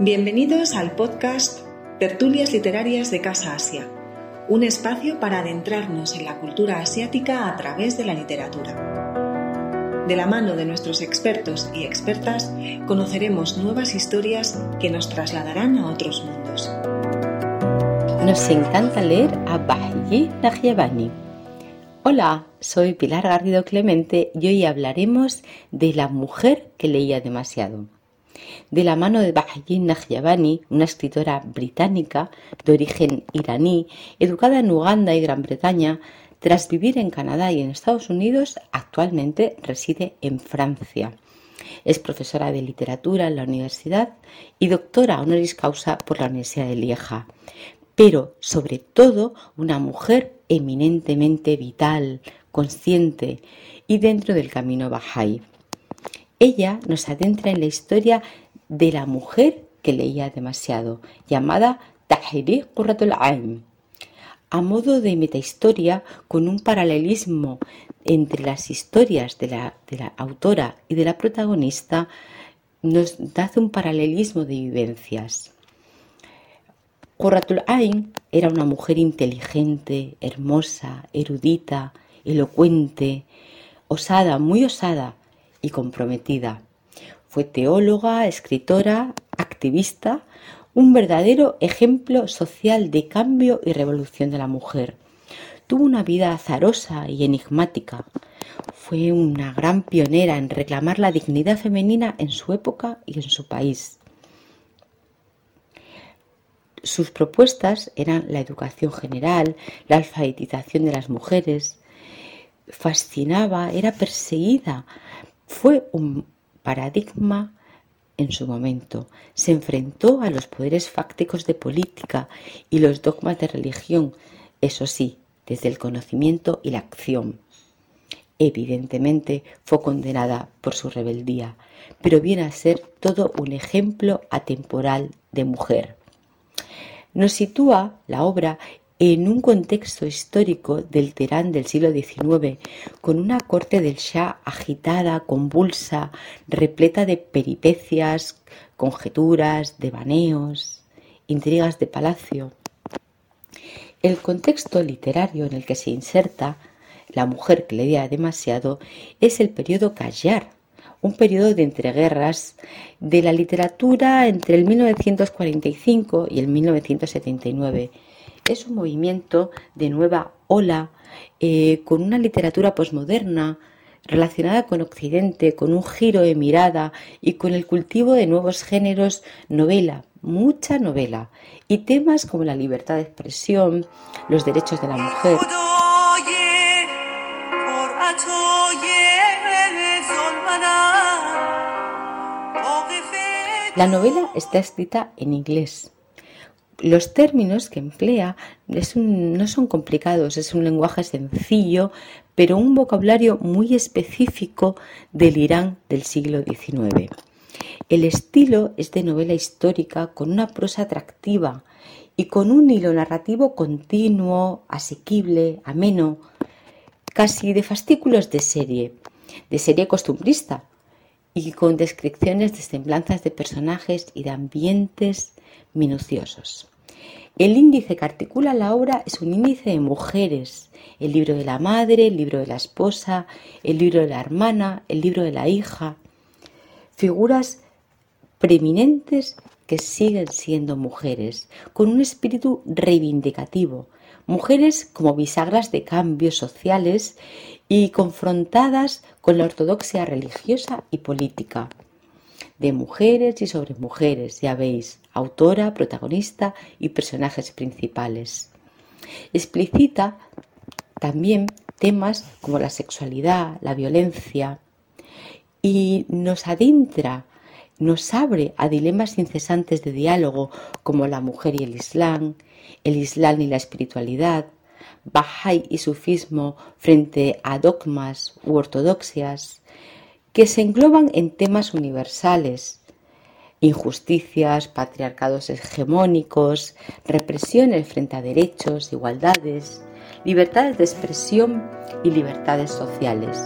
Bienvenidos al podcast Tertulias Literarias de Casa Asia, un espacio para adentrarnos en la cultura asiática a través de la literatura. De la mano de nuestros expertos y expertas, conoceremos nuevas historias que nos trasladarán a otros mundos. Nos encanta leer a Bahyi Nahyabani. Hola, soy Pilar Garrido Clemente y hoy hablaremos de la mujer que leía demasiado de la mano de Bahayin Nahyabani, una escritora británica de origen iraní, educada en Uganda y Gran Bretaña, tras vivir en Canadá y en Estados Unidos, actualmente reside en Francia. Es profesora de literatura en la universidad y doctora honoris causa por la Universidad de Lieja, pero sobre todo una mujer eminentemente vital, consciente y dentro del camino Bahá'í. Ella nos adentra en la historia de la mujer que leía demasiado, llamada Tahiri Qurratul Ain. A modo de metahistoria, con un paralelismo entre las historias de la, de la autora y de la protagonista, nos hace un paralelismo de vivencias. Qurratul Ain era una mujer inteligente, hermosa, erudita, elocuente, osada, muy osada, y comprometida. Fue teóloga, escritora, activista, un verdadero ejemplo social de cambio y revolución de la mujer. Tuvo una vida azarosa y enigmática. Fue una gran pionera en reclamar la dignidad femenina en su época y en su país. Sus propuestas eran la educación general, la alfabetización de las mujeres. Fascinaba, era perseguida fue un paradigma en su momento. Se enfrentó a los poderes fácticos de política y los dogmas de religión, eso sí, desde el conocimiento y la acción. Evidentemente fue condenada por su rebeldía, pero viene a ser todo un ejemplo atemporal de mujer. Nos sitúa la obra en un contexto histórico del Teherán del siglo XIX, con una corte del Shah agitada, convulsa, repleta de peripecias, conjeturas, devaneos, intrigas de palacio. El contexto literario en el que se inserta la mujer que leía demasiado es el periodo Qajar, un periodo de entreguerras de la literatura entre el 1945 y el 1979 es un movimiento de nueva ola eh, con una literatura posmoderna relacionada con Occidente, con un giro de mirada y con el cultivo de nuevos géneros, novela, mucha novela, y temas como la libertad de expresión, los derechos de la mujer. La novela está escrita en inglés, los términos que emplea no son complicados, es un lenguaje sencillo, pero un vocabulario muy específico del Irán del siglo XIX. El estilo es de novela histórica con una prosa atractiva y con un hilo narrativo continuo, asequible, ameno, casi de fascículos de serie, de serie costumbrista, y con descripciones de semblanzas de personajes y de ambientes minuciosos. El índice que articula la obra es un índice de mujeres, el libro de la madre, el libro de la esposa, el libro de la hermana, el libro de la hija, figuras preeminentes que siguen siendo mujeres, con un espíritu reivindicativo, mujeres como bisagras de cambios sociales y confrontadas con la ortodoxia religiosa y política de mujeres y sobre mujeres, ya veis, autora, protagonista y personajes principales. Explicita también temas como la sexualidad, la violencia y nos adentra, nos abre a dilemas incesantes de diálogo como la mujer y el Islam, el Islam y la espiritualidad, Bahá'í y sufismo frente a dogmas u ortodoxias, que se engloban en temas universales, injusticias, patriarcados hegemónicos, represiones frente a derechos, igualdades, libertades de expresión y libertades sociales.